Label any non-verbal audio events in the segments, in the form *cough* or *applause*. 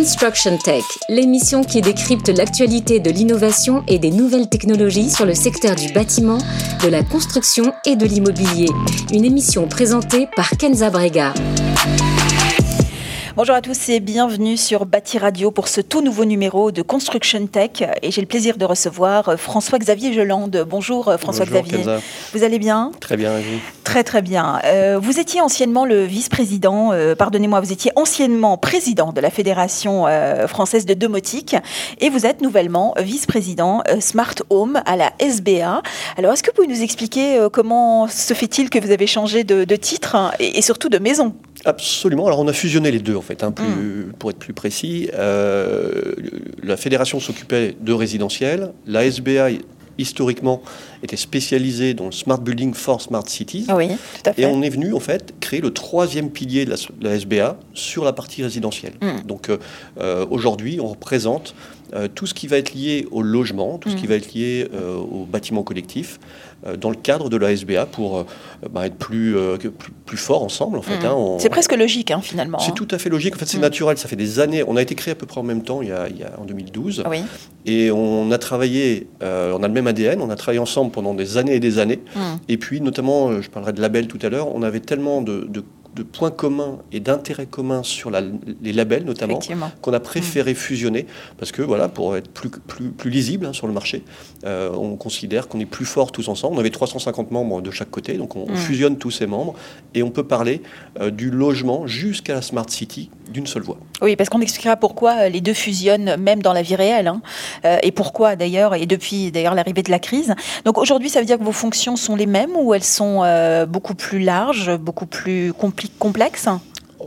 Construction Tech, l'émission qui décrypte l'actualité de l'innovation et des nouvelles technologies sur le secteur du bâtiment, de la construction et de l'immobilier. Une émission présentée par Kenza Brega. Bonjour à tous et bienvenue sur Bâti Radio pour ce tout nouveau numéro de Construction Tech. Et j'ai le plaisir de recevoir François-Xavier Gelande. Bonjour François-Xavier. Vous allez bien? Très bien, et vous? Très très bien. Euh, vous étiez anciennement le vice-président, euh, pardonnez-moi, vous étiez anciennement président de la Fédération euh, française de domotique et vous êtes nouvellement vice-président Smart Home à la SBA. Alors est-ce que vous pouvez nous expliquer comment se fait-il que vous avez changé de, titre et, et surtout de maison? Absolument. Alors on a fusionné les deux en fait, hein, plus, mm. pour être plus précis. Euh, la fédération s'occupait de résidentiel. La SBA historiquement était spécialisée dans le smart building for smart cities. Ah oui, tout à fait. Et on est venu en fait créer le troisième pilier de la, SBA sur la partie résidentielle. Mm. Donc euh, euh, aujourd'hui, on représente tout ce qui va être lié au logement, tout ce qui mm. va être lié au bâtiment collectif, euh, dans le cadre de la SBA pour euh, bah, être plus, euh, plus, fort ensemble. En fait, mmh. hein, c'est presque logique hein, finalement. C'est hein. tout à fait logique. En fait, c'est mmh. naturel. Ça fait des années. On a été créé à peu près en même temps, il y a, il y a en 2012. Oui. Et on a travaillé, on a le même ADN, on a travaillé ensemble pendant des années et des années. Et puis, notamment, je parlerai de label tout à l'heure, on avait tellement de, de de points communs et d'intérêts communs sur les labels notamment qu'on a préféré mm. fusionner parce que voilà pour être plus, plus, plus lisible hein, sur le marché euh, on considère qu'on est plus fort tous ensemble on avait 350 membres de chaque côté donc on, mm. fusionne tous ces membres et on peut parler euh, du logement jusqu'à la smart city d'une seule voix oui parce qu'on expliquera pourquoi euh, les deux fusionnent même dans la vie réelle hein, et pourquoi d'ailleurs et depuis d'ailleurs l'arrivée de la crise donc aujourd'hui ça veut dire que vos fonctions sont les mêmes ou elles sont beaucoup plus larges beaucoup plus complexes? Complexe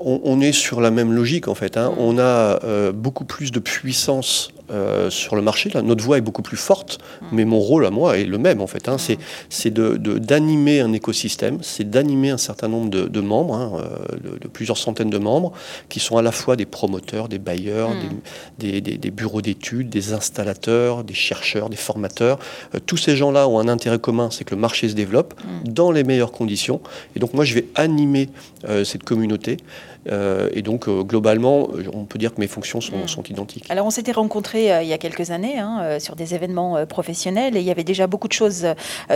on, est sur la même logique en fait. Hein. Mm. On a euh, beaucoup plus de puissance euh, sur le marché. Là, notre voix est beaucoup plus forte, mm. mais mon rôle à moi est le même en fait. Hein. Mm. C'est d'animer un écosystème, c'est d'animer un certain nombre de, membres, hein, euh, de, plusieurs centaines de membres, qui sont à la fois des promoteurs, des bailleurs, des, bureaux d'études, des installateurs, des chercheurs, des formateurs. tous ces gens-là ont un intérêt commun, c'est que le marché se développe dans les meilleures conditions. Et donc moi, je vais animer cette communauté. Euh, et donc, euh, globalement, on peut dire que mes fonctions sont, mm. identiques. Alors, on s'était rencontrés euh, il y a quelques années hein, sur des événements professionnels et il y avait déjà beaucoup de choses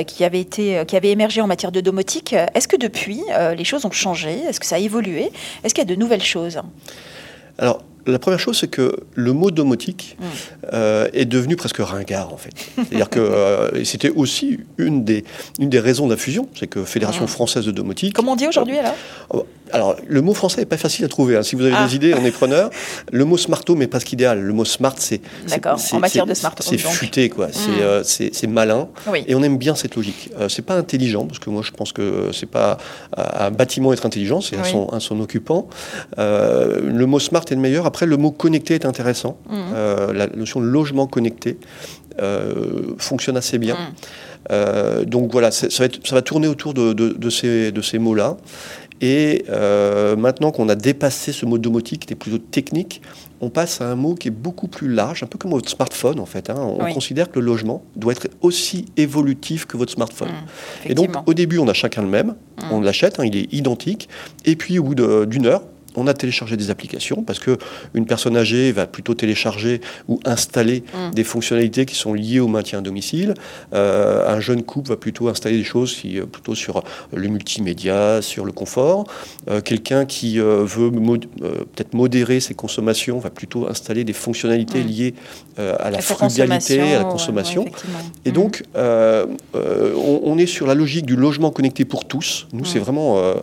qui, avaient été, qui avaient émergé en matière de domotique. Est-ce que depuis, les choses ont changé? Est-ce que ça a évolué? Est-ce qu'il y a de nouvelles choses? Alors, la première chose, c'est que le mot domotique mm. euh, est devenu presque ringard, en fait. C'est-à-dire que euh, c'était aussi une des, une des raisons de la fusion, c'est que Fédération mm. française de domotique. Comment on dit aujourd'hui, alors? euh, Alors, le mot français n'est pas facile à trouver. Hein. Si vous avez ah. des idées, on est preneur. Le mot smarto, mais pas ce qu'idéal. Le mot smart, c'est. D'accord, en matière de smart. C'est futé, quoi. Mm. C'est malin. Et on aime bien cette logique. c'est pas intelligent, parce que moi, je pense que c'est pas un bâtiment être intelligent, c'est à, son, occupant. le mot smart est le meilleur. Après, le mot connecté est intéressant. Mmh. Euh, la notion de logement connecté euh, fonctionne assez bien. Mmh. Euh, donc voilà, ça va, ça va, tourner autour de, ces, de ces mots-là. Et maintenant qu'on a dépassé ce mot domotique qui était plutôt technique, on passe à un mot qui est beaucoup plus large, un peu comme votre smartphone en fait. Hein. On considère que le logement doit être aussi évolutif que votre smartphone. Mmh, et donc au début, on a chacun le même, on l'achète, hein, il est identique, et puis au bout d'une heure, on a téléchargé des applications parce que une personne âgée va plutôt télécharger ou installer mm. des fonctionnalités qui sont liées au maintien à domicile. Euh, un jeune couple va plutôt installer des choses qui, euh, plutôt sur le multimédia, sur le confort. Euh, quelqu'un qui veut peut-être modérer ses consommations va plutôt installer des fonctionnalités mm. liées à la frugalité, à la consommation. Et donc, mm. on, est sur la logique du logement connecté pour tous. Nous, c'est vraiment,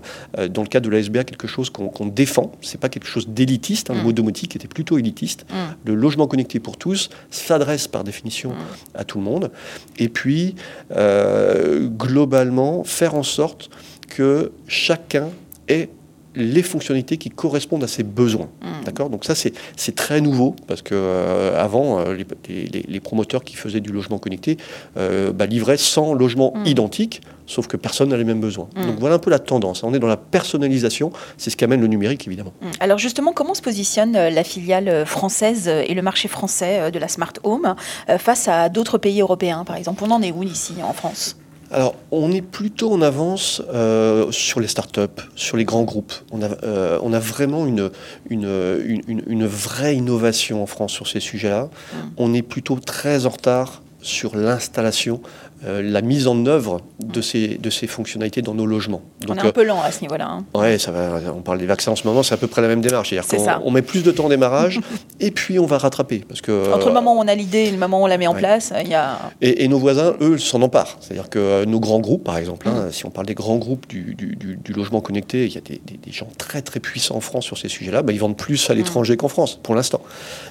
dans le cadre de la SBA, quelque chose qu'on défend c'est pas quelque chose d'élitiste. Hein, Le mm. mot domotique était plutôt élitiste. Mm. Le logement connecté pour tous s'adresse par définition mm. à tout le monde. Et puis, euh, globalement, faire en sorte que chacun ait les fonctionnalités qui correspondent à ses besoins. D'accord? Donc ça, c'est très nouveau, parce que euh, avant, euh, les, promoteurs qui faisaient du logement connecté bah, livraient 100 logements identiques, sauf que personne n'a les mêmes besoins. Mm. Donc voilà un peu la tendance. On est dans la personnalisation, c'est ce qu'amène le numérique évidemment. Mm. Alors justement, comment se positionne euh, la filiale euh, française euh, et le marché français de la Smart Home face à d'autres pays européens par exemple? On en est où ici en France? Alors, on est plutôt en avance euh, sur les startups, sur les grands groupes. On a, euh, on a vraiment une, une, une, vraie innovation en France sur ces sujets-là. Mmh. On est plutôt très en retard sur l'installation euh, la mise en œuvre de ces, de ces fonctionnalités dans nos logements. Donc, on est un peu lent à ce niveau-là. Hein. Oui, ça va, on parle des vaccins en ce moment, c'est à peu près la même démarche. C'est-à-dire qu'on met plus de temps en démarrage *laughs* et puis on va rattraper. Parce que, Entre le moment où on a l'idée et le moment où on la met en place, il y a... Et, nos voisins, eux, s'en emparent. C'est-à-dire que euh, nos grands groupes, par exemple, hein, si on parle des grands groupes du, du, logement connecté, il y a des, des, gens très très puissants en France sur ces sujets-là, bah, ils vendent plus à mm. l'étranger qu'en France, pour l'instant.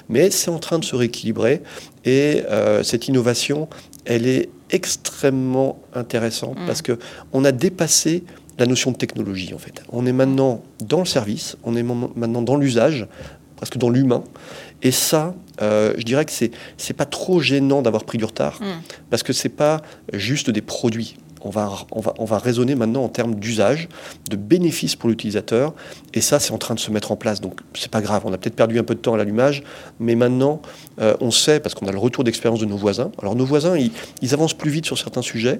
Mais c'est en train de se rééquilibrer et euh, cette innovation, elle est extrêmement intéressante mm. parce que on a dépassé la notion de technologie en fait. On est maintenant dans le service, on est maintenant dans l'usage, presque dans l'humain. Et ça, euh, je dirais que c'est c'est pas trop gênant d'avoir pris du retard mm. parce que c'est pas juste des produits on va, on, va, on va raisonner maintenant en termes d'usage, de bénéfices pour l'utilisateur, et ça, c'est en train de se mettre en place. Donc, c'est pas grave, on a peut-être perdu un peu de temps à l'allumage, mais maintenant, euh, on sait, parce qu'on a le retour d'expérience de nos voisins. Alors, nos voisins, ils, avancent plus vite sur certains sujets,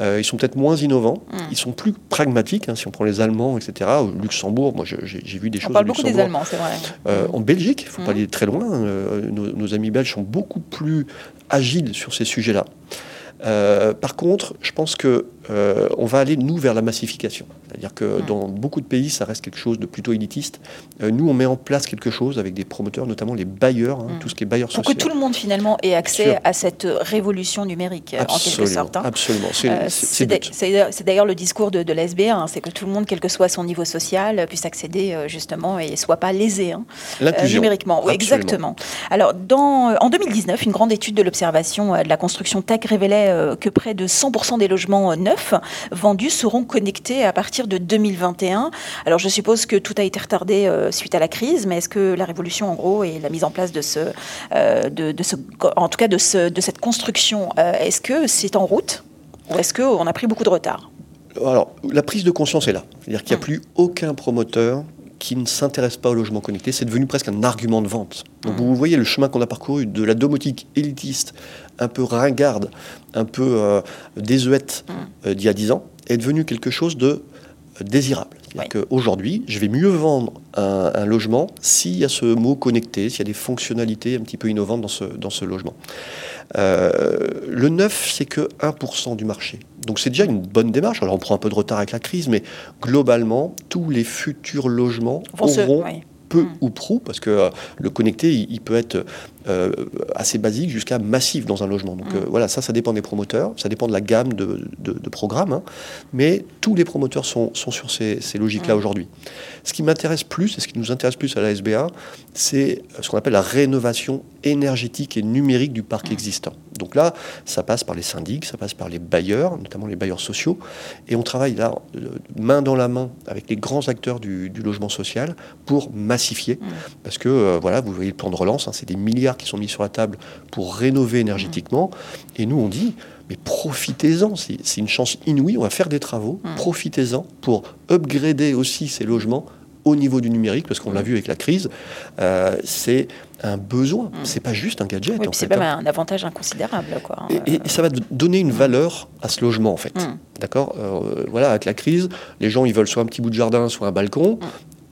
euh, ils sont peut-être moins innovants, mmh. ils sont plus pragmatiques, hein, si on prend les Allemands, etc. Au Luxembourg, moi, j'ai vu des choses. On parle beaucoup des Allemands, c'est vrai. Euh, en Belgique, il ne faut pas mmh. aller très loin, nos, nos amis belges sont beaucoup plus agiles sur ces sujets-là. Euh, par contre, je pense que euh, on va aller, nous, vers la massification. C'est-à-dire que dans beaucoup de pays, ça reste quelque chose de plutôt élitiste. Euh, nous, on met en place quelque chose avec des promoteurs, notamment les bailleurs, hein, mm. tout ce qui est bailleurs sociaux. Pour que tout le monde, finalement, ait accès à cette révolution numérique, en quelque sorte. Hein. Absolument. C'est d'ailleurs le discours de, de l'SBA, hein, c'est que tout le monde, quel que soit son niveau social, puisse accéder, justement, et soit pas lésé numériquement. Oui, exactement. Alors, dans, en 2019, une grande étude de l'observation de la construction tech révélait que près de 100% des logements neufs vendus seront connectés à partir de 2021. Alors je suppose que tout a été retardé euh, suite à la crise, mais est-ce que la révolution en gros et la mise en place de ce, euh, de, ce en tout cas de, ce, de cette construction, euh, est-ce que c'est en route ou est-ce qu'on a pris beaucoup de retard? Alors, la prise de conscience est là. C'est-à-dire qu'il n'y a hum. plus aucun promoteur qui ne s'intéresse pas au logement connecté. C'est devenu presque un argument de vente. Donc hum. vous voyez le chemin qu'on a parcouru de la domotique élitiste un peu ringarde, un peu euh, désuète mm. euh, d'il y a 10 ans, est devenu quelque chose de désirable. C'est-à-dire qu'aujourd'hui, je vais mieux vendre un, logement s'il y a ce mot connecté, s'il y a des fonctionnalités un petit peu innovantes dans ce, dans ce logement. le neuf, c'est que 1% du marché. Donc c'est déjà une bonne démarche. Alors on prend un peu de retard avec la crise, mais globalement, tous les futurs logements auront peu mm. ou prou, parce que euh, le connecté, il, peut être euh, assez basique jusqu'à massif dans un logement. Donc mm. euh, voilà, ça, ça dépend des promoteurs, ça dépend de la gamme de, programmes, hein. mais tous les promoteurs sont, sont sur ces, logiques-là mm. aujourd'hui. Ce qui m'intéresse plus, et ce qui nous intéresse plus à la SBA, c'est ce qu'on appelle la rénovation énergétique et numérique du parc existant. Donc là, ça passe par les syndics, ça passe par les bailleurs, notamment les bailleurs sociaux, et on travaille là main dans la main avec les grands acteurs du, logement social pour massifier, parce que euh, voilà, vous voyez le plan de relance, hein, c'est des milliards qui sont mis sur la table pour rénover énergétiquement, et nous on dit mais profitez-en, c'est une chance inouïe, on va faire des travaux, profitez-en pour upgrader aussi ces logements au niveau du numérique, parce qu'on l'a vu avec la crise, euh, c'est un besoin. Ce C'est pas juste un gadget. c'est même hein. un avantage inconsidérable. Quoi. Et, ça va donner une valeur à ce logement, en fait. Mm. D'accord? Euh, Voilà, avec la crise, les gens, ils veulent soit un petit bout de jardin, soit un balcon, mm.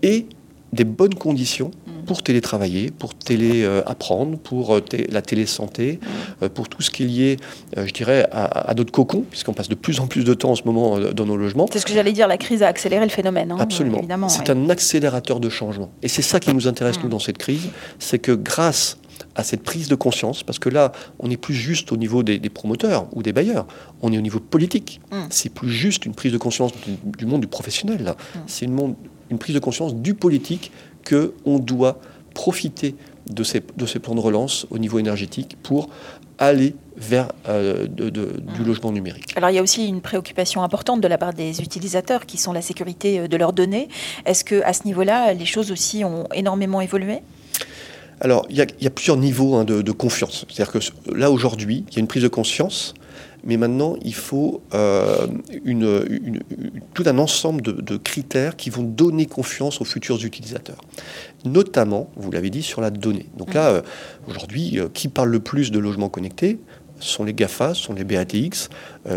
et des bonnes conditions pour télétravailler, pour télé-apprendre, pour euh, la télésanté, euh, pour tout ce qui est lié, euh, je dirais, à, d'autres cocons, puisqu'on passe de plus en plus de temps en ce moment dans nos logements. C'est ce que j'allais dire, la crise a accéléré le phénomène. Hein, Absolument. C'est un accélérateur de changement. Et c'est ça qui nous intéresse, nous, mm. dans cette crise, c'est que grâce à cette prise de conscience, parce que là, on n'est plus juste au niveau des, promoteurs ou des bailleurs, on est au niveau politique. Mm. C'est plus juste une prise de conscience du, monde du professionnel. Mm. C'est une, une prise de conscience du politique qu'on doit profiter de ces, de ces plans de relance au niveau énergétique pour aller vers euh, de, du logement numérique. Alors il y a aussi une préoccupation importante de la part des utilisateurs qui sont la sécurité euh, de leurs données. Est-ce que à ce niveau-là, les choses aussi ont énormément évolué? Alors, il y, a, plusieurs niveaux hein, de, de, confiance. C'est-à-dire que là, aujourd'hui, il y a une prise de conscience mais maintenant, il faut euh, une, tout un ensemble de, critères qui vont donner confiance aux futurs utilisateurs. Notamment, vous l'avez dit, sur la donnée. Donc là, euh, aujourd'hui, euh, qui parle le plus de logements connectés? Ce sont les GAFA, ce sont les BATX.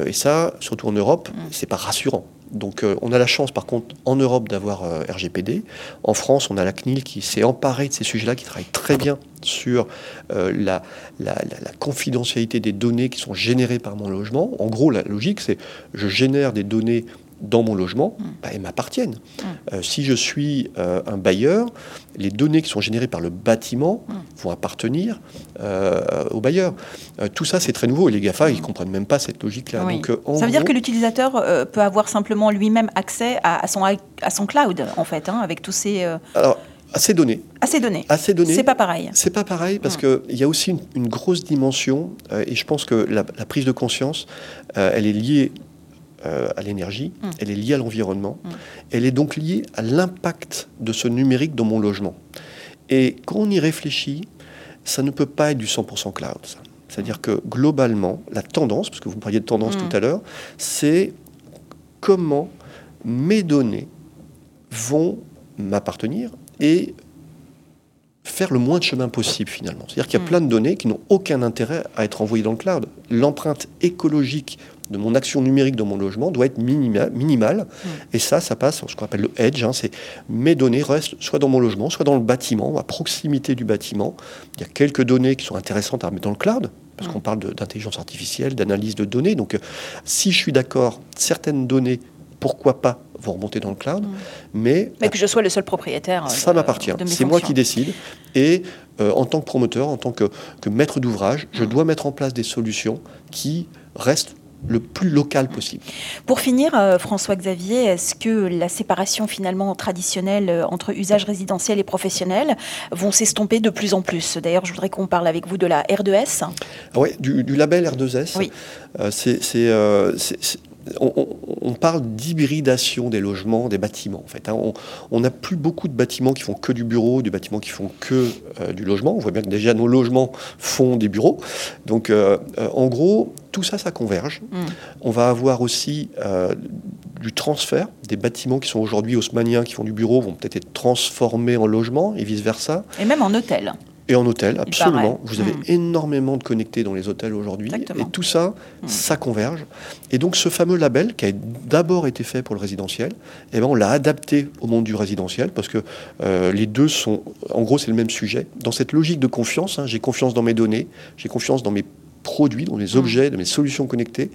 et ça, surtout en Europe, mm. c'est pas rassurant. Donc on a la chance par contre en Europe d'avoir RGPD. En France, on a la CNIL qui s'est emparée de ces sujets-là, qui travaille très bien sur la, la, confidentialité des données qui sont générées par mon logement. En gros, la logique, c'est je génère des données dans mon logement, mm. bah, elles m'appartiennent. Mm. Euh, si je suis euh, un bailleur, les données qui sont générées par le bâtiment mm. vont appartenir euh, au bailleur. tout ça, c'est très nouveau et les GAFA, ils ne comprennent même pas cette logique-là. ça veut dire que l'utilisateur peut avoir simplement lui-même accès à, son, à son cloud, en fait, hein, avec tous ces... Alors, à ces données. À ces données. C'est pas pareil. C'est pas pareil parce qu'il y a aussi une, grosse dimension, et je pense que la, la prise de conscience, elle est liée euh, à l'énergie, mm. elle est liée à l'environnement, mm. elle est donc liée à l'impact de ce numérique dans mon logement. Et quand on y réfléchit, ça ne peut pas être du 100% cloud. C'est-à-dire que globalement, la tendance, parce que vous parliez de tendance mm. tout à l'heure, c'est comment mes données vont m'appartenir et faire le moins de chemin possible finalement. C'est-à-dire qu'il y a plein de données qui n'ont aucun intérêt à être envoyées dans le cloud. L'empreinte écologique de mon action numérique dans mon logement doit être minimale. Mm. Et ça, ça passe ce qu'on appelle le edge. Hein, c'est mes données restent soit dans mon logement, soit dans le bâtiment, à proximité du bâtiment. Il y a quelques données qui sont intéressantes à mettre dans le cloud, parce mm. qu'on parle d'intelligence artificielle, d'analyse de données. Donc, euh, si je suis d'accord, certaines données, pourquoi pas, vont remonter dans le cloud. Mm. Mais, mais que je sois le seul propriétaire. Euh, ça m'appartient. C'est moi qui décide. Et euh, en tant que promoteur, en tant que, que maître d'ouvrage, je dois mettre en place des solutions qui restent le plus local possible. Pour finir, euh, François-Xavier, est-ce que la séparation finalement traditionnelle euh, entre usage résidentiel et professionnel vont s'estomper de plus en plus? D'ailleurs, je voudrais qu'on parle avec vous de la R2S. Ah oui, du, label R2S. Oui. Euh, c'est on, parle d'hybridation des logements, des bâtiments. En fait, hein. on n'a plus beaucoup de bâtiments qui font que du bureau, des bâtiments qui font que euh, du logement. On voit bien que déjà nos logements font des bureaux. Donc, en gros, tout ça, ça converge. Mm. On va avoir aussi du transfert. Des bâtiments qui sont aujourd'hui haussmanniens, qui font du bureau, vont peut-être être transformés en logement et vice-versa. Et même en hôtel. Et en hôtel, absolument. Vous avez hmm. énormément de connectés dans les hôtels aujourd'hui. Et tout ça, hmm. ça converge. Et donc ce fameux label, qui a d'abord été fait pour le résidentiel, eh ben, on l'a adapté au monde du résidentiel, parce que euh, les deux sont, en gros, c'est le même sujet. Dans cette logique de confiance, hein, j'ai confiance dans mes données, j'ai confiance dans mes produits, dans mes mm. objets, dans mes solutions connectées,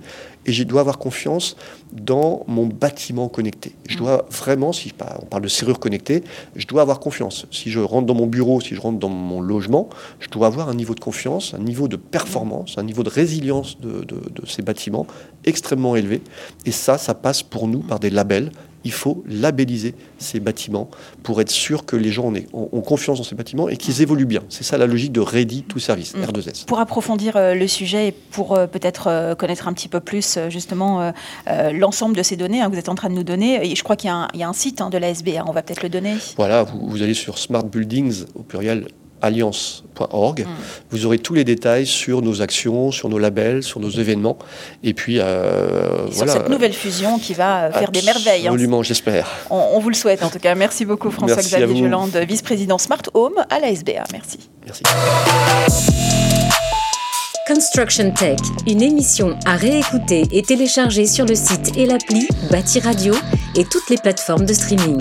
et je dois avoir confiance dans mon bâtiment connecté. Je mm. dois vraiment, si on parle de serrure connectée, je dois avoir confiance. Si je rentre dans mon bureau, si je rentre dans mon logement, je dois avoir un niveau de confiance, un niveau de performance, un niveau de résilience de, de ces bâtiments extrêmement élevé. Et ça, ça passe pour nous par des labels il faut labelliser ces bâtiments pour être sûr que les gens ont, confiance dans ces bâtiments et qu'ils évoluent bien. C'est ça la logique de Ready to Service, mm. R2S. Pour approfondir euh, le sujet et pour euh, peut-être euh, connaître un petit peu plus justement l'ensemble de ces données hein, que vous êtes en train de nous donner, et je crois qu'il y, a un site hein, de la SBA, on va peut-être le donner. Voilà, vous, vous allez sur Smart Buildings au pluriel alliance.org. Mm. Vous aurez tous les détails sur nos actions, sur nos labels, sur nos événements. Et puis, euh, sur cette nouvelle fusion qui va faire des merveilles. Hein. Absolument, j'espère. On, vous le souhaite en tout cas. Merci beaucoup François-Xavier Jolande, vice-président Smart Home à la SBA. Merci. Merci. Construction Tech, une émission à réécouter et télécharger sur le site et l'appli Bâti Radio et toutes les plateformes de streaming.